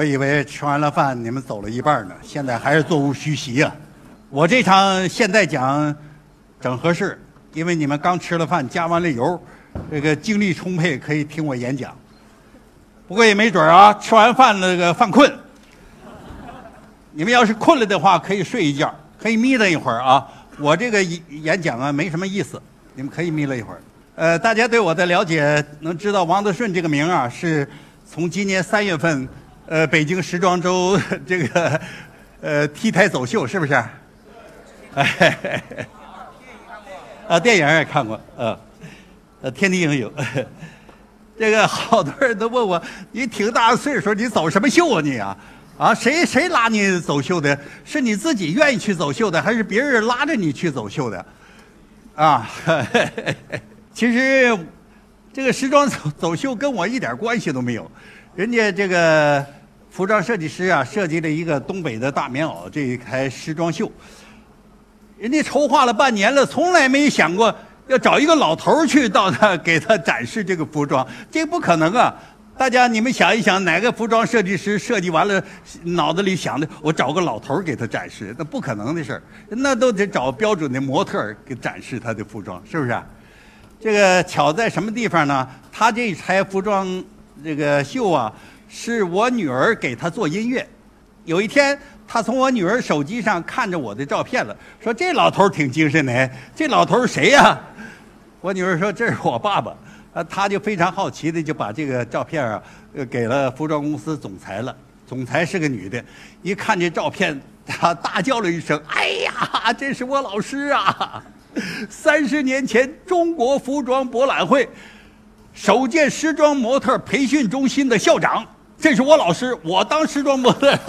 我以为吃完了饭你们走了一半呢，现在还是座无虚席呀、我这场现在讲整合适，因为你们刚吃了饭，加完了油，这个精力充沛，可以听我演讲。不过也没准啊，吃完饭那个犯困。你们要是困了的话，可以睡一觉，可以眯瞪一会儿啊。我这个演讲啊，没什么意思，你们可以眯了一会儿。呃，大家对我的了解，能知道王德顺这个名啊，是从今年三月份，呃，北京时装周这个呃 T 台走秀，是不是？哎，啊，电影也看过，呃，呃，天地英雄。这个好多人都问我，你挺大岁数，你走什么秀啊你啊？啊，谁谁拉你走秀的？是你自己愿意去走秀的，还是别人拉着你去走秀的？啊，其实这个时装走走秀跟我一点关系都没有。人家这个服装设计师啊，设计了一个东北的大棉袄这一台时装秀，人家筹划了半年了，从来没想过要找一个老头儿去到那给他展示这个服装，这不可能啊！大家你们想一想，哪个服装设计师设计完了，脑子里想的我找个老头儿给他展示，那不可能的事儿，那都得找标准的模特儿给展示他的服装，是不是？这个巧在什么地方呢？他这一台服装这个秀啊，是我女儿给他做音乐。有一天，他从我女儿手机上看着我的照片了，说这老头挺精神的。这老头谁呀、我女儿说这是我爸爸。啊，他就非常好奇的就把这个照片啊，给了服装公司总裁了。总裁是个女的，一看这照片，她大叫了一声：“哎呀，这是我老师啊！三十年前中国服装博览会首届时装模特培训中心的校长，这是我老师，我当时装模特。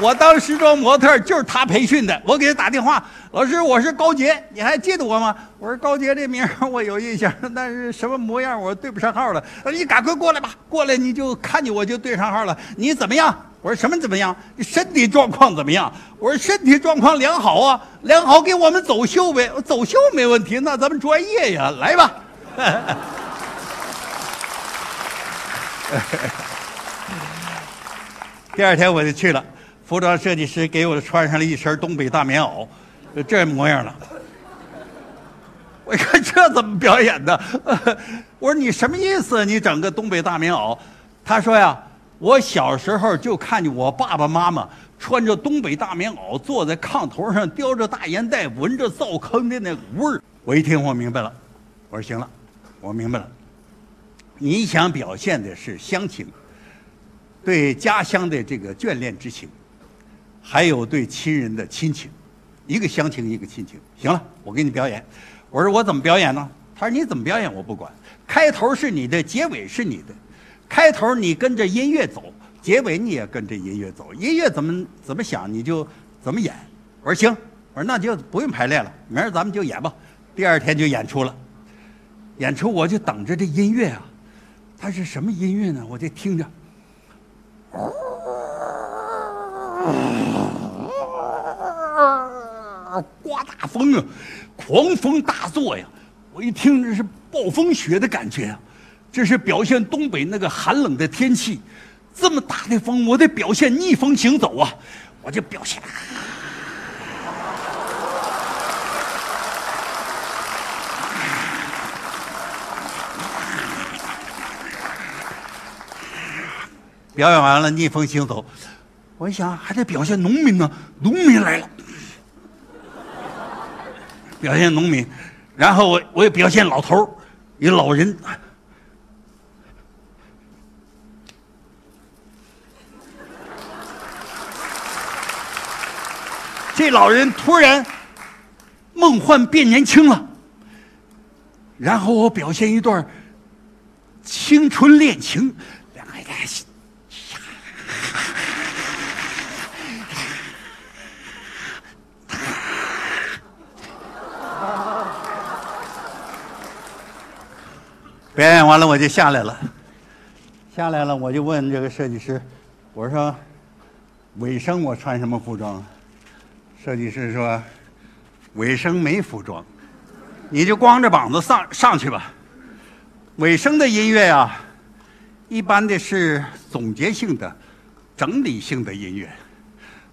我当时装模特就是他培训的，我给他打电话，老师，我是高杰，你还记得我吗？我说高杰这名我有印象，但是什么模样我对不上号了。他说你赶快过来吧，过来你就看见我就对上号了。你怎么样？我说什么怎么样？你身体状况怎么样？我说身体状况良好啊，良好给我们走秀呗，走秀没问题，那咱们专业呀，来吧。第二天我就去了，服装设计师给我穿上了一身东北大棉袄，这模样了。我一看这怎么表演的？我说你什么意思？你整个东北大棉袄？他说呀，我小时候就看见我爸爸妈妈穿着东北大棉袄，坐在炕头上叼着大烟袋，闻着灶坑的那股味儿。我一听我明白了，我说行了，我明白了。你想表现的是乡情。对家乡的这个眷恋之情，还有对亲人的亲情，一个乡情，一个亲情。行了，我给你表演。我说我怎么表演呢？他说你怎么表演我不管，开头是你的，结尾是你的。开头你跟着音乐走，结尾你也跟着音乐走。音乐怎么怎么想你就怎么演。我说行，我说那就不用排练了，明儿咱们就演吧。第二天就演出了，演出我就等着这音乐啊，它是什么音乐呢？我就听着。刮大风啊，狂风大作呀！我一听这是暴风雪的感觉啊，这是表现东北那个寒冷的天气。这么大的风，我得表现逆风行走啊！我就表现。啊表演完了，逆风行走，我一想还得表现农民呢，农民来了，表现农民，然后我我也表现老头儿，一老人，这老人突然梦幻变年轻了，然后我表现一段青春恋情，两个人。表演完了我就下来了，下来了我就问这个设计师，我说尾声我穿什么服装？设计师说尾声没服装，你就光着膀子上上去吧。尾声的音乐啊，一般的是总结性的、整理性的音乐。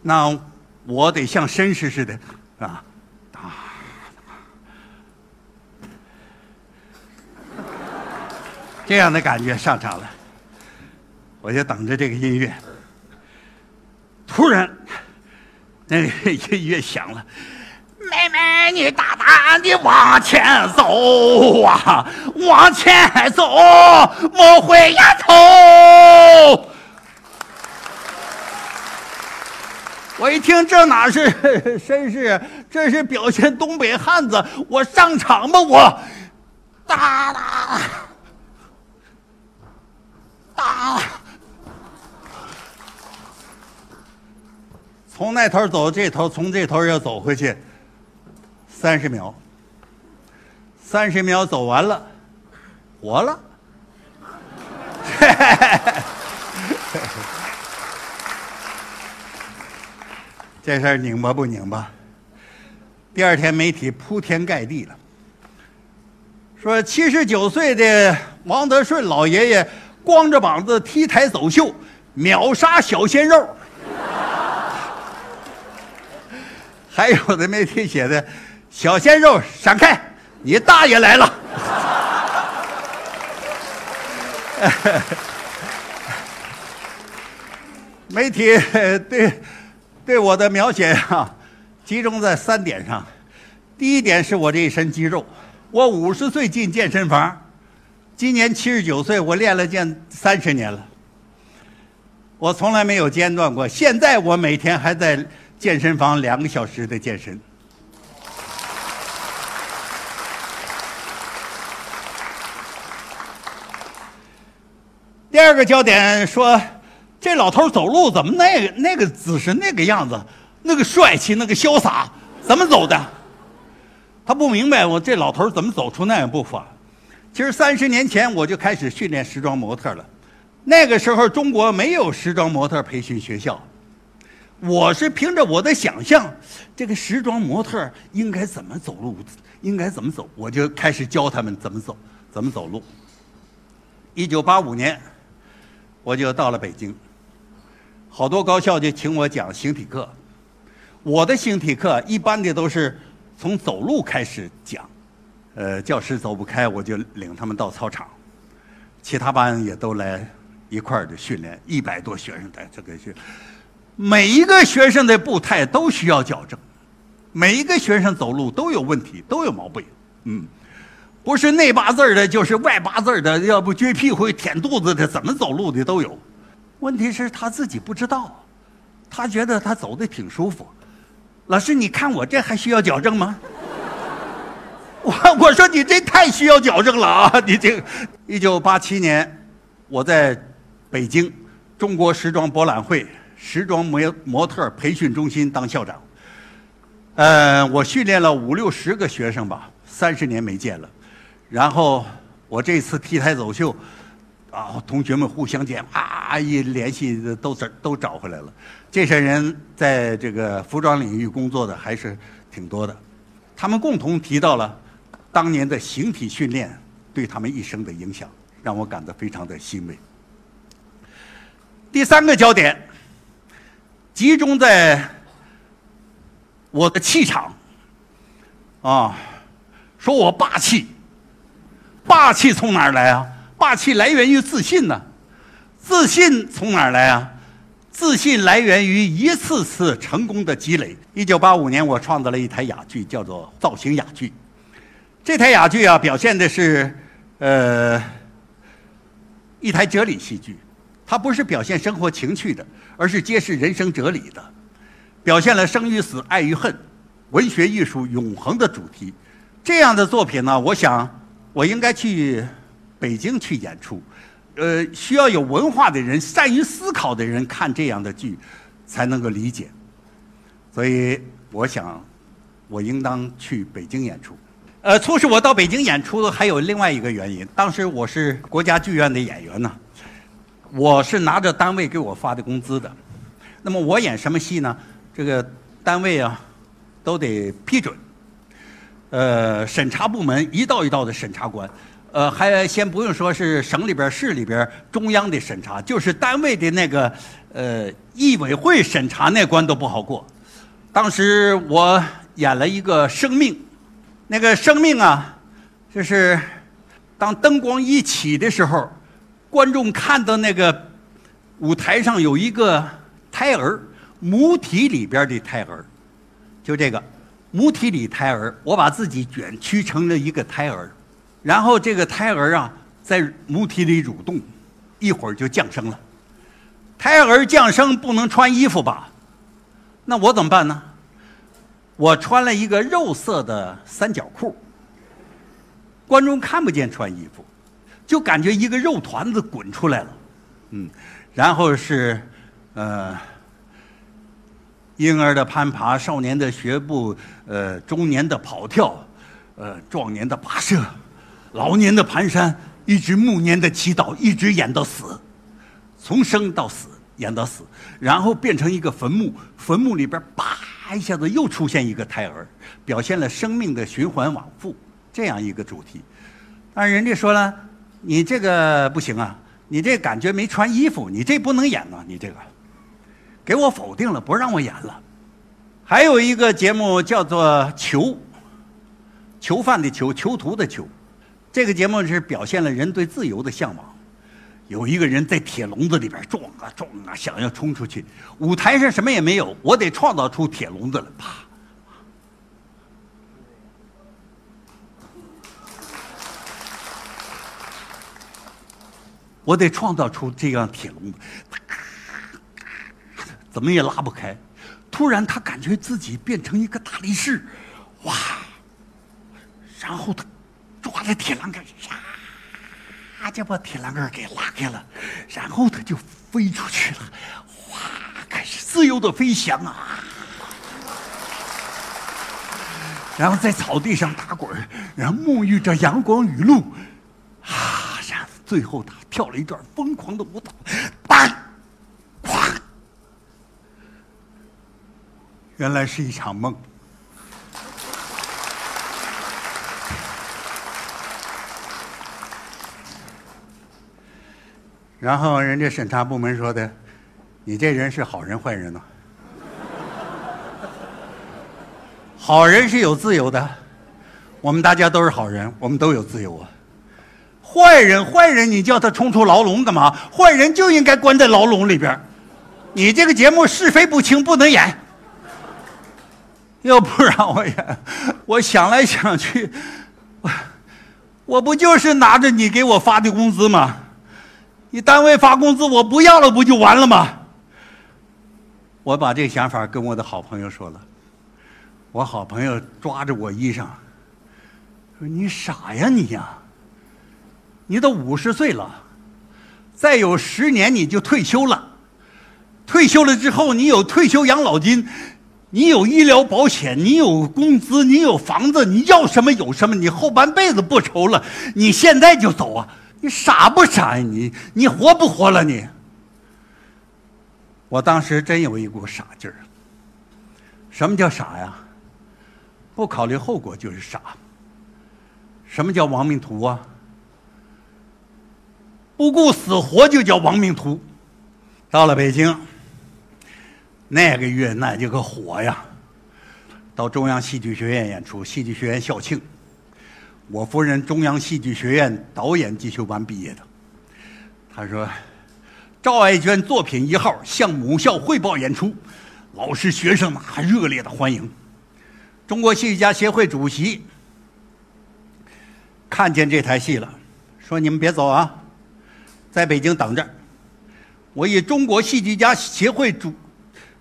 那我得像绅士似的啊，啊，这样的感觉上场了。我就等着这个音乐。突然，那个音乐响了。妹妹，你大胆地往前走啊，往前走，莫回呀头。我一听，这哪是绅士，这是表现东北汉子。我上场吧，我，哒哒，打。从那头走这头，从这头又走回去，三十秒。三十秒走完了，活了。这事儿拧巴不拧巴？第二天媒体铺天盖地了，说七十九岁的王德顺老爷爷光着膀子 T 台走秀，秒杀小鲜肉。还有的媒体写的，小鲜肉闪开，你大爷来了。媒体对。对我的描写啊，集中在三点上。第一点是我这一身肌肉。我五十岁进健身房，今年七十九岁，我练了健三十年了。我从来没有间断过。现在我每天还在健身房两个小时的健身。第二个焦点说。这老头走路怎么那个那个姿势那个样子，那个帅气那个潇洒，怎么走的？他不明白我这老头怎么走出那样步伐。其实三十年前我就开始训练时装模特了，那个时候中国没有时装模特培训学校，我是凭着我的想象，这个时装模特应该怎么走路，应该怎么走，我就开始教他们怎么走，怎么走路。一九八五年，我就到了北京。好多高校就请我讲形体课，我的形体课一般的都是从走路开始讲，呃，教室走不开，我就领他们到操场，其他班也都来一块儿的训练，一百多学生在这个学，每一个学生的步态都需要矫正，每一个学生走路都有问题，都有毛病，嗯，不是内八字的，就是外八字的，要不撅屁股、舔肚子的，怎么走路的都有。问题是他自己不知道，他觉得他走的挺舒服。老师，你看我这还需要矫正吗？我我说你这太需要矫正了啊！你这，一九八七年，我在北京中国时装博览会时装模模特培训中心当校长。呃，我训练了五六十个学生吧，三十年没见了。然后我这次 T 台走秀。啊，同学们互相见啊一联系，都找都找回来了。这些人在这个服装领域工作的还是挺多的，他们共同提到了当年的形体训练对他们一生的影响，让我感到非常的欣慰。第三个焦点集中在我的气场，啊，说我霸气，霸气从哪儿来啊？霸气来源于自信呢，自信从哪儿来啊？自信来源于一次次成功的积累。一九八五年，我创造了一台哑剧，叫做造型哑剧。这台哑剧啊，表现的是呃一台哲理戏剧，它不是表现生活情趣的，而是揭示人生哲理的，表现了生与死、爱与恨、文学艺术永恒的主题。这样的作品呢，我想我应该去。北京去演出，呃，需要有文化的人、善于思考的人看这样的剧，才能够理解。所以，我想，我应当去北京演出。呃，促使我到北京演出的还有另外一个原因。当时我是国家剧院的演员呢，我是拿着单位给我发的工资的。那么我演什么戏呢？这个单位啊，都得批准。呃，审查部门一道一道的审查官。呃，还先不用说是省里边、市里边、中央的审查，就是单位的那个呃艺委会审查那关都不好过。当时我演了一个生命，那个生命啊，就是当灯光一起的时候，观众看到那个舞台上有一个胎儿，母体里边的胎儿，就这个母体里胎儿，我把自己卷曲成了一个胎儿，然后这个胎儿啊在母体里蠕动，一会儿就降生了。胎儿降生不能穿衣服吧？那我怎么办呢？我穿了一个肉色的三角裤，观众看不见穿衣服，就感觉一个肉团子滚出来了，嗯，然后是，呃，婴儿的攀爬，少年的学步，呃，中年的跑跳，呃，壮年的跋涉，老年的蹒跚，一直暮年的祈祷，一直演到死，从生到死。演到死，然后变成一个坟墓，坟墓里边啪一下子又出现一个胎儿，表现了生命的循环往复这样一个主题。但人家说了，你这个不行啊，你这感觉没穿衣服，你这不能演呐，你这个给我否定了，不让我演了。还有一个节目叫做《囚》，囚犯的囚，囚徒的囚，这个节目是表现了人对自由的向往。有一个人在铁笼子里边撞啊撞啊，想要冲出去。舞台上什么也没有，我得创造出铁笼子来，啪！我得创造出这样铁笼子，怎么也拉不开。突然，他感觉自己变成一个大力士，哇！然后他抓着铁栏杆，呀！他就把铁栏杆给拉开了，然后他就飞出去了，哗，开始自由的飞翔啊！然后在草地上打滚然后沐浴着阳光雨露，啊，然后最后他跳了一段疯狂的舞蹈，当，哐，原来是一场梦。然后人家审查部门说的：“你这人是好人坏人呢？好人是有自由的，我们大家都是好人，我们都有自由啊。坏人，坏人，你叫他冲出牢笼干嘛？坏人就应该关在牢笼里边。你这个节目是非不清，不能演。又不让我演，我想来想去，我我不就是拿着你给我发的工资吗？”你单位发工资，我不要了，不就完了吗？我把这想法跟我的好朋友说了，我好朋友抓着我衣裳，说：“你傻呀你呀！你都五十岁了，再有十年你就退休了。退休了之后，你有退休养老金，你有医疗保险，你有工资，你有房子，你要什么有什么，你后半辈子不愁了。你现在就走啊！”你傻不傻呀？你你活不活了你？我当时真有一股傻劲儿。什么叫傻呀？不考虑后果就是傻。什么叫亡命徒啊？不顾死活就叫亡命徒。到了北京，那个月那就个火呀！到中央戏剧学院演出，戏剧学院校庆。我夫人中央戏剧学院导演进修班毕业的，他说：“赵爱娟作品一号向母校汇报演出，老师学生们还热烈的欢迎。”中国戏剧家协会主席看见这台戏了，说：“你们别走啊，在北京等着，我以中国戏剧家协会主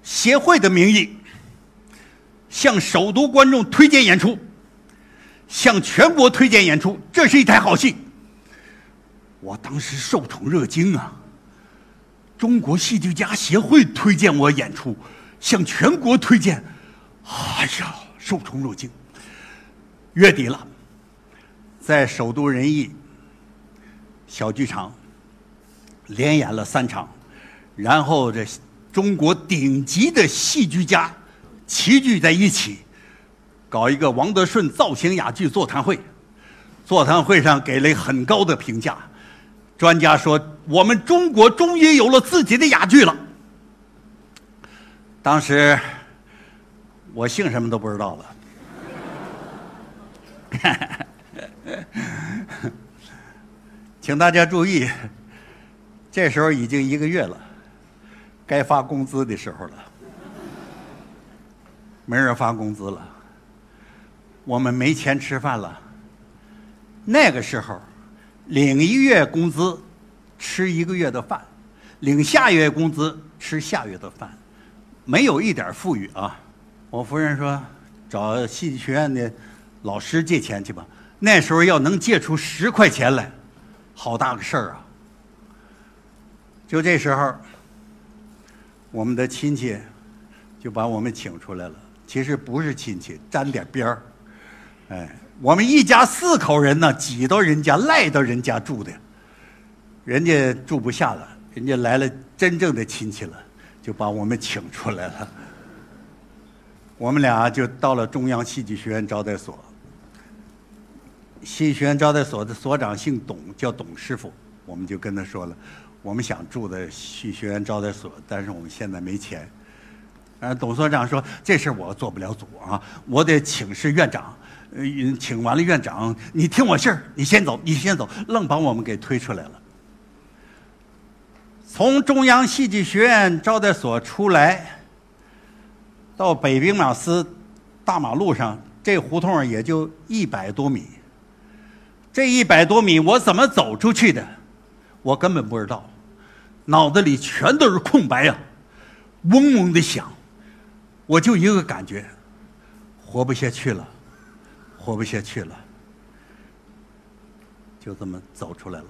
协会的名义向首都观众推荐演出。”向全国推荐演出，这是一台好戏。我当时受宠若惊啊！中国戏剧家协会推荐我演出，向全国推荐，哎呀，受宠若惊。月底了，在首都人艺小剧场连演了三场，然后这中国顶级的戏剧家齐聚在一起。搞一个王德顺造型哑剧座谈会，座谈会上给了很高的评价。专家说，我们中国终于有了自己的哑剧了。当时我姓什么都不知道了。请大家注意，这时候已经一个月了，该发工资的时候了，没人发工资了，我们没钱吃饭了。那个时候，领一月工资，吃一个月的饭；领下月工资，吃下月的饭，没有一点富裕啊！我夫人说：“找戏剧学院的。”老师借钱去吧，那时候要能借出十块钱来，好大个事儿啊！就这时候，我们的亲戚就把我们请出来了。其实不是亲戚，沾点边儿。哎，我们一家四口人呢，挤到人家、赖到人家住的，人家住不下了，人家来了真正的亲戚了，就把我们请出来了。我们俩就到了中央戏剧学院招待所。戏剧学院招待所的所长姓董，叫董师傅。我们就跟他说了，我们想住在戏剧学院招待所，但是我们现在没钱。呃，董所长说这事我做不了主啊，我得请示院长。呃，请完了院长，你听我信儿，你先走，你先走，愣把我们给推出来了。从中央戏剧学院招待所出来，到北兵马司大马路上，这胡同也就一百多米。这一百多米，我怎么走出去的？我根本不知道，脑子里全都是空白呀，嗡嗡的响。我就一个感觉，活不下去了，活不下去了。就这么走出来了，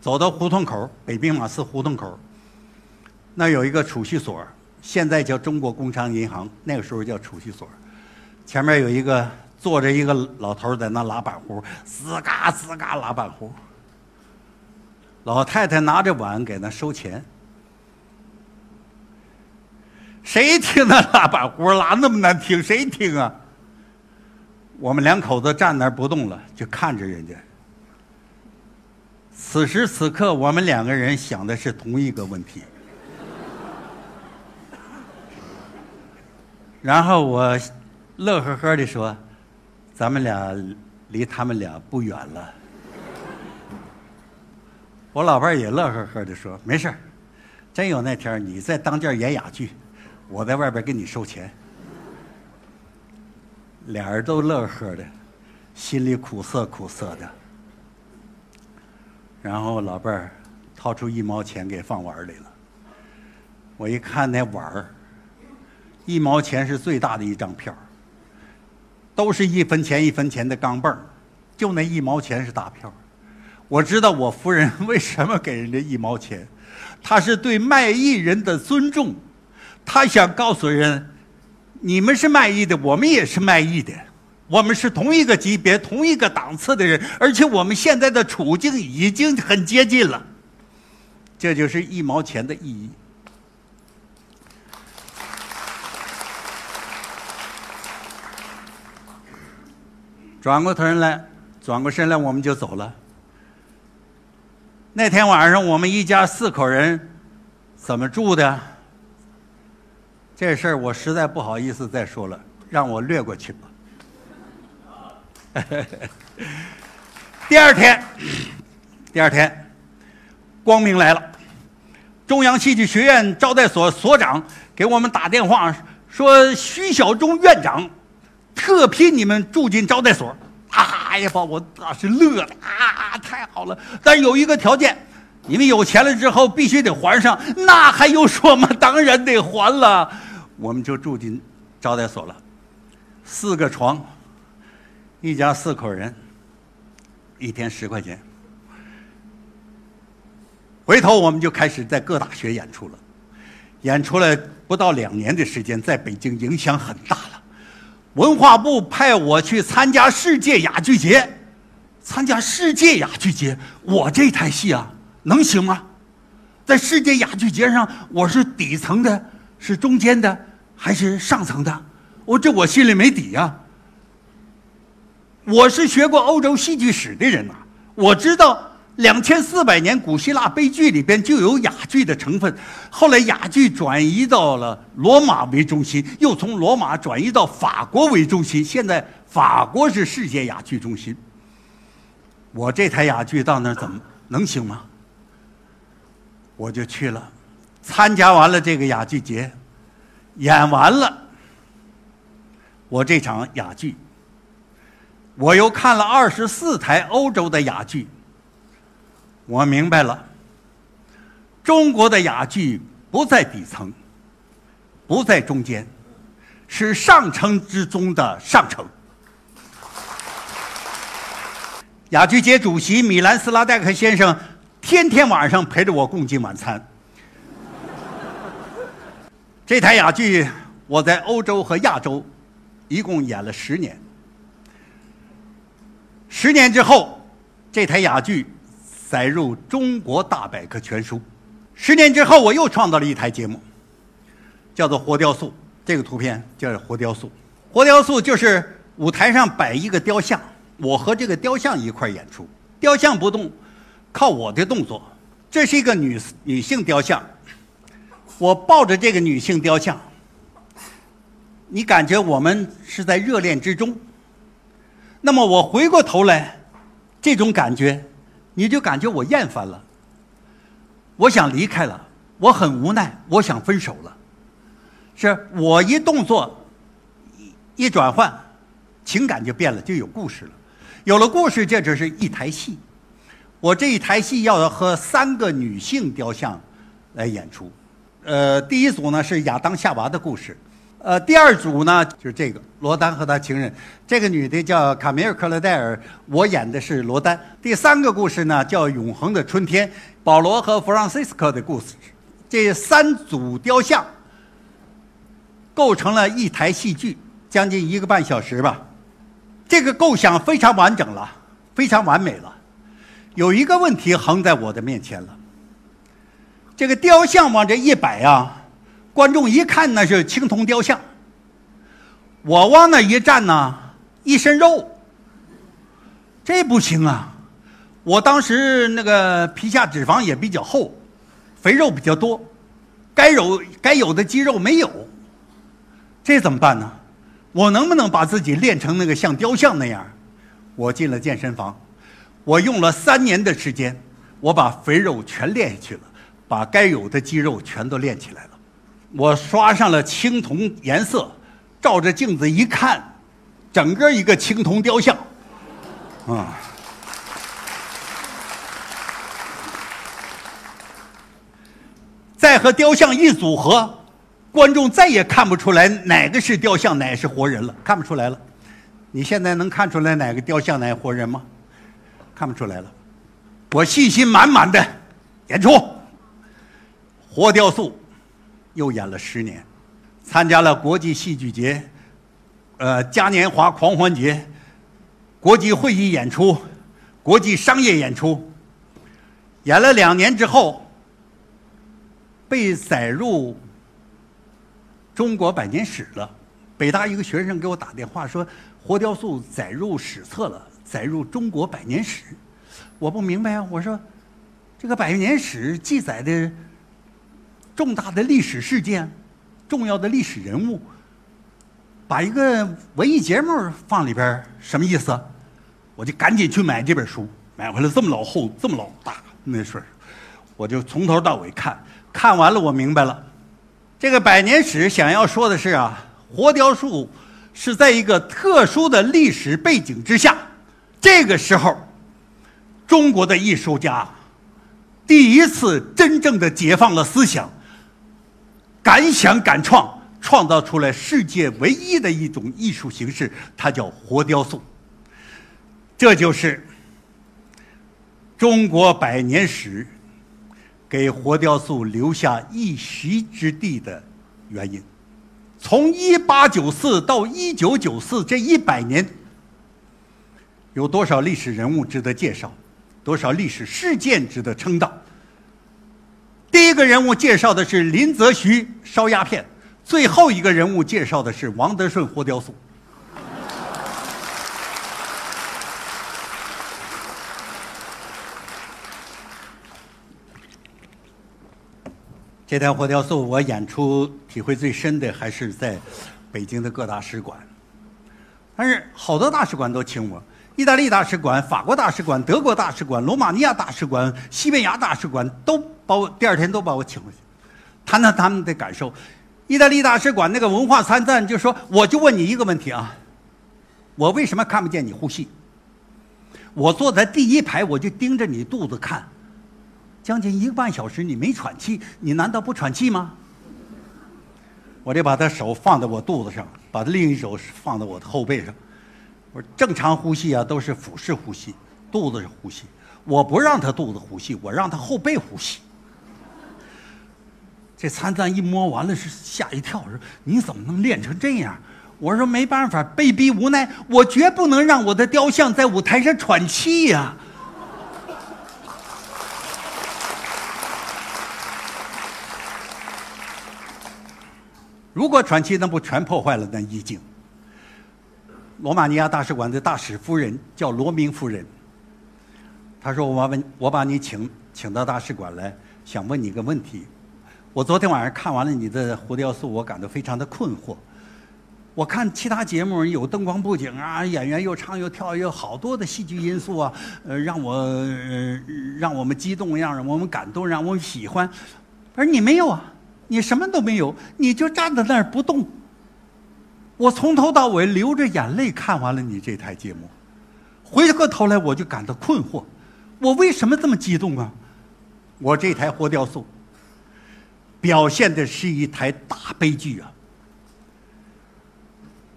走到胡同口，北兵马司胡同口，那有一个储蓄所，现在叫中国工商银行，那个时候叫储蓄所，前面有一个。坐着一个老头在那拉板胡，吱嘎吱嘎拉板胡。老太太拿着碗给那收钱。谁听那拉板胡拉那么难听？谁听啊？我们两口子站那儿不动了，就看着人家。此时此刻，我们两个人想的是同一个问题。然后我乐呵呵的说。咱们俩离他们俩不远了。我老伴儿也乐呵呵的说：“没事儿，真有那天你在当间演哑剧，我在外边给你收钱。”俩人都乐呵的，心里苦涩苦涩的。然后老伴儿掏出一毛钱给放碗里了。我一看那碗儿，一毛钱是最大的一张票。都是一分钱一分钱的钢镚儿，就那一毛钱是大票。我知道我夫人为什么给人家一毛钱，她是对卖艺人的尊重，她想告诉人，你们是卖艺的，我们也是卖艺的，我们是同一个级别、同一个档次的人，而且我们现在的处境已经很接近了。这就是一毛钱的意义。转过头来，转过身来，我们就走了。那天晚上，我们一家四口人怎么住的？这事儿我实在不好意思再说了，让我略过去吧。第二天，第二天，光明来了。中央戏剧学院招待所所长给我们打电话说：“徐小中院长。”特批你们住进招待所，哎呀，把我那是乐的啊！太好了，但有一个条件，你们有钱了之后必须得还上。那还用说吗？当然得还了。我们就住进招待所了，四个床，一家四口人，一天十块钱。回头我们就开始在各大学演出了，演出了不到两年的时间，在北京影响很大了。文化部派我去参加世界哑剧节，参加世界哑剧节，我这台戏啊，能行吗？在世界哑剧节上，我是底层的，是中间的，还是上层的？我这我心里没底呀。我是学过欧洲戏剧史的人呐，我知道两千四百年古希腊悲剧里边就有哑剧的成分，后来哑剧转移到了罗马为中心，又从罗马转移到法国为中心，现在法国是世界哑剧中心。我这台哑剧到那儿怎么能行吗？我就去了，参加完了这个哑剧节，演完了我这场哑剧。我又看了二十四台欧洲的哑剧，我明白了，中国的哑剧不在底层，不在中间，是上乘之中的上乘。哑剧节主席米兰斯拉代克先生天天晚上陪着我共进晚餐。这台哑剧我在欧洲和亚洲一共演了十年。十年之后，这台哑剧载入《中国大百科全书》。十年之后，我又创造了一台节目，叫做“活雕塑”。这个图片叫“活雕塑”。活雕塑就是舞台上摆一个雕像，我和这个雕像一块演出。雕像不动，靠我的动作。这是一个女女性雕像，我抱着这个女性雕像，你感觉我们是在热恋之中。那么我回过头来，这种感觉，你就感觉我厌烦了，我想离开了，我很无奈，我想分手了。是我一动作，一转换，情感就变了，就有故事了。有了故事，这只是一台戏。我这一台戏要和三个女性雕像来演出。呃，第一组呢是亚当夏娃的故事。呃，第二组呢就是这个罗丹和他情人，这个女的叫卡米尔·克勒戴尔，我演的是罗丹。第三个故事呢叫《永恒的春天》，保罗和弗朗西斯科的故事。这三组雕像构成了一台戏剧，将近一个半小时吧。这个构想非常完整了，非常完美了。有一个问题横在我的面前了，这个雕像往这一摆啊。观众一看那是青铜雕像，我往那一站呢，一身肉，这不行啊！我当时那个皮下脂肪也比较厚，肥肉比较多，该有该有的肌肉没有，这怎么办呢？我能不能把自己练成那个像雕像那样？我进了健身房，我用了三年的时间，我把肥肉全练下去了，把该有的肌肉全都练起来了。我刷上了青铜颜色，照着镜子一看，整个一个青铜雕像，啊！再和雕像一组合，观众再也看不出来哪个是雕像，哪个是活人了，看不出来了。你现在能看出来哪个雕像，哪个活人吗？看不出来了。我信心满满的演出，活雕塑。又演了十年，参加了国际戏剧节、呃嘉年华狂欢节、国际会议演出、国际商业演出，演了两年之后，被载入中国百年史了。北大一个学生给我打电话说：“活雕塑载入史册了，载入中国百年史。”我不明白啊，我说：“这个百年史记载的。”重大的历史事件，重要的历史人物，把一个文艺节目放里边，什么意思？我就赶紧去买这本书，买回来这么老厚，这么老大那事，我就从头到尾看，看完了我明白了，这个百年史想要说的是啊，活雕塑是在一个特殊的历史背景之下，这个时候，中国的艺术家第一次真正的解放了思想。敢想敢创，创造出来世界唯一的一种艺术形式，它叫活雕塑。这就是中国百年史给活雕塑留下一席之地的原因。从一八九四到一九九四这一百年，有多少历史人物值得介绍？多少历史事件值得称道？第一个人物介绍的是林则徐烧鸦片最后一个人物介绍的是王德顺活雕塑。这台活雕塑我演出体会最深的还是在北京的各大使馆。但是好多大使馆都请我意大利大使馆、法国大使馆、德国大使馆、罗马尼亚大使馆、西班牙大使馆都把我第二天都把我请回去，谈谈他们的感受。意大利大使馆那个文化参赞就说：“我就问你一个问题啊，我为什么看不见你呼吸？我坐在第一排，我就盯着你肚子看。”将近一个半小时，你没喘气，你难道不喘气吗？我就把他手放在我肚子上，把另一手放在我的后背上。我说：“正常呼吸啊，都是腹式呼吸，肚子是呼吸。我不让他肚子呼吸，我让他后背呼吸。”这参赞一摸完了是吓一跳，说：“你怎么能练成这样？”我说：“没办法，被逼无奈，我绝不能让我的雕像在舞台上喘气呀。”如果喘气，那不全破坏了那意境。罗马尼亚大使馆的大使夫人叫罗明夫人，她说：“我问，我把你请请到大使馆来，想问你个问题。我昨天晚上看完了你的活雕塑，我感到非常的困惑。我看其他节目有灯光布景啊，演员又唱又跳，有好多的戏剧因素啊，呃，让我让我们激动，让我们感动，让我们喜欢，而你没有啊。”你什么都没有，你就站在那儿不动。我从头到尾流着眼泪看完了你这台节目，回过头来我就感到困惑，我为什么这么激动啊？我这台活雕塑表现的是一台大悲剧啊！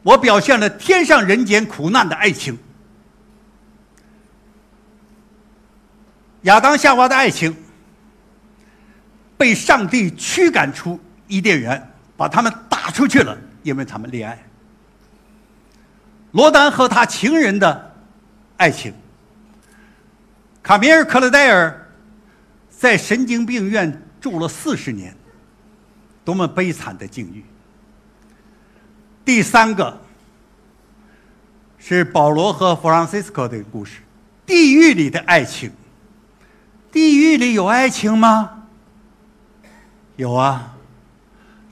我表现了天上人间苦难的爱情，亚当夏娃的爱情。被上帝驱赶出伊甸园，把他们打出去了，因为他们恋爱。罗丹和他情人的爱情，卡米尔·克勒戴尔在神经病院住了四十年，多么悲惨的境遇。第三个是保罗和弗朗西斯科的故事，地狱里的爱情。地狱里有爱情吗？有啊，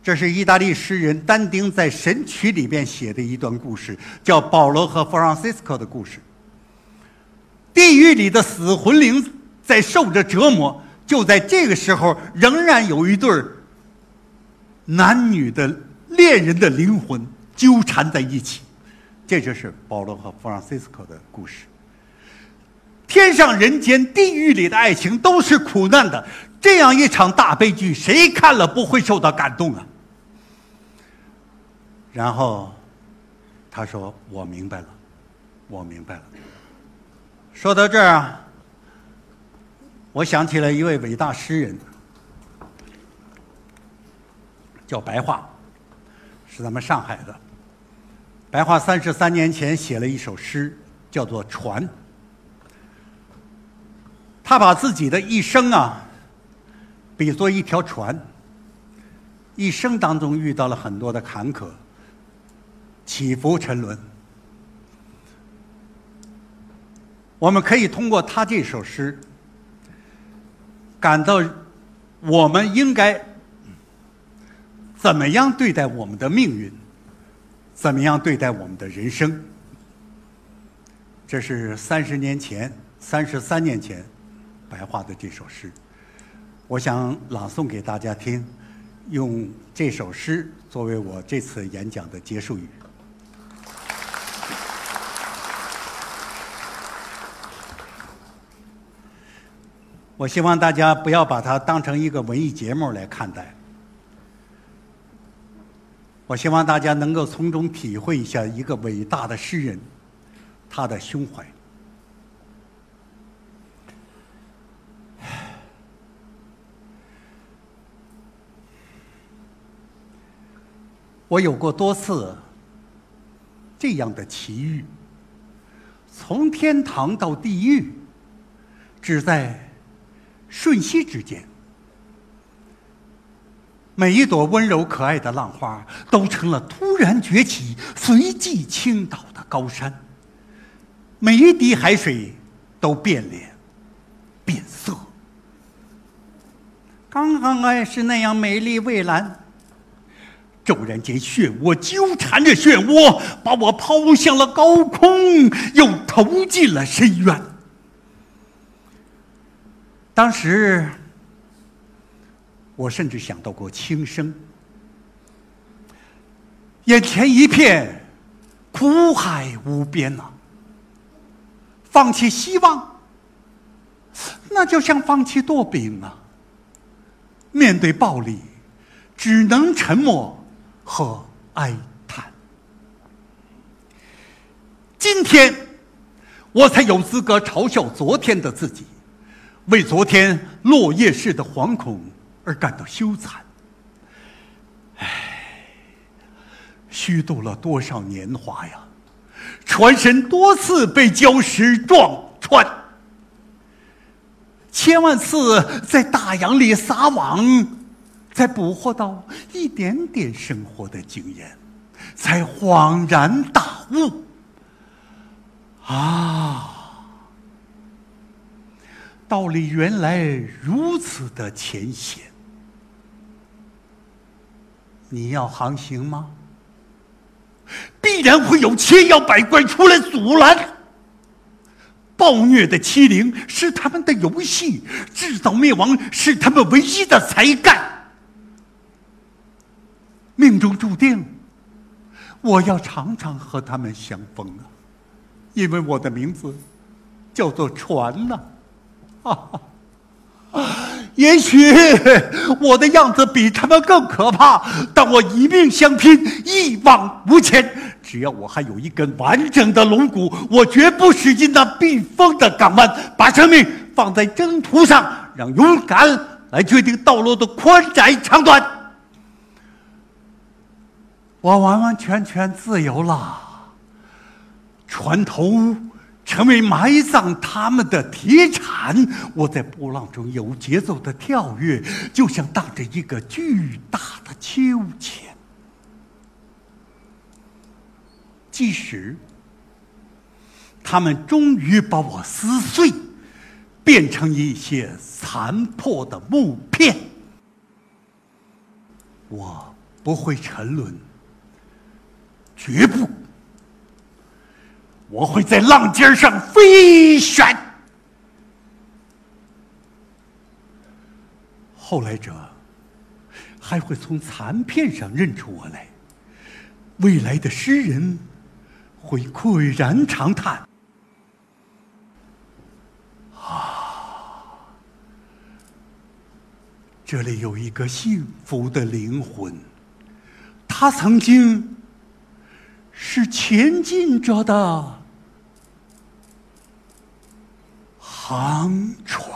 这是意大利诗人但丁在《神曲》里边写的一段故事，叫保罗和弗朗西斯科的故事。地狱里的死魂灵在受着折磨，就在这个时候，仍然有一对男女的恋人的灵魂纠缠在一起，这就是保罗和弗朗西斯科的故事。天上人间、地狱里的爱情都是苦难的。这样一场大悲剧，谁看了不会受到感动啊？然后他说：“我明白了，我明白了。”说到这儿啊，我想起了一位伟大诗人，叫白桦，是咱们上海的。白桦三十三年前写了一首诗，叫做《船》。他把自己的一生啊。比作一条船，一生当中遇到了很多的坎坷、起伏、沉沦。我们可以通过他这首诗，感到我们应该怎么样对待我们的命运，怎么样对待我们的人生。这是三十年前、三十三年前白话的这首诗。我想朗诵给大家听，用这首诗作为我这次演讲的结束语。我希望大家不要把它当成一个文艺节目来看待。我希望大家能够从中体会一下一个伟大的诗人他的胸怀。我有过多次这样的奇遇，从天堂到地狱，只在瞬息之间。每一朵温柔可爱的浪花，都成了突然崛起、随即倾倒的高山；每一滴海水，都变脸、变色。刚刚还是那样美丽蔚蓝，骤然间漩涡纠缠着漩涡，把我抛向了高空，又投进了深渊。当时，我甚至想到过轻生，眼前一片苦海无边呐，放弃希望，那就像放弃舵柄啊。面对暴力，只能沉默和哀叹。今天，我才有资格嘲笑昨天的自己，为昨天落叶式的惶恐而感到羞惭。唉，虚度了多少年华呀！船身多次被礁石撞穿。千万次在大洋里撒网，才捕获到一点点生活的经验，才恍然大悟。啊，道理原来如此的浅显。你要航行吗？必然会有千妖百怪出来阻拦。暴虐的欺凌是他们的游戏，制造灭亡是他们唯一的才干。命中注定，我要常常和他们相逢啊，因为我的名字叫做船呐。也许我的样子比他们更可怕，但我一命相拼，一往无前。只要我还有一根完整的龙骨，我绝不驶进那避风的港湾，把生命放在征途上，让勇敢来决定道路的宽窄长短。我完完全全自由了，船头成为埋葬他们的铁铲，我在波浪中有节奏的跳跃，就像荡着一个巨大的秋千。即使他们终于把我撕碎，变成一些残破的木片，我不会沉沦，绝不，我会在浪尖上飞旋。后来者还会从残片上认出我来，未来的诗人。会喟然长叹：“啊，这里有一个幸福的灵魂，他曾经是前进着的长虫。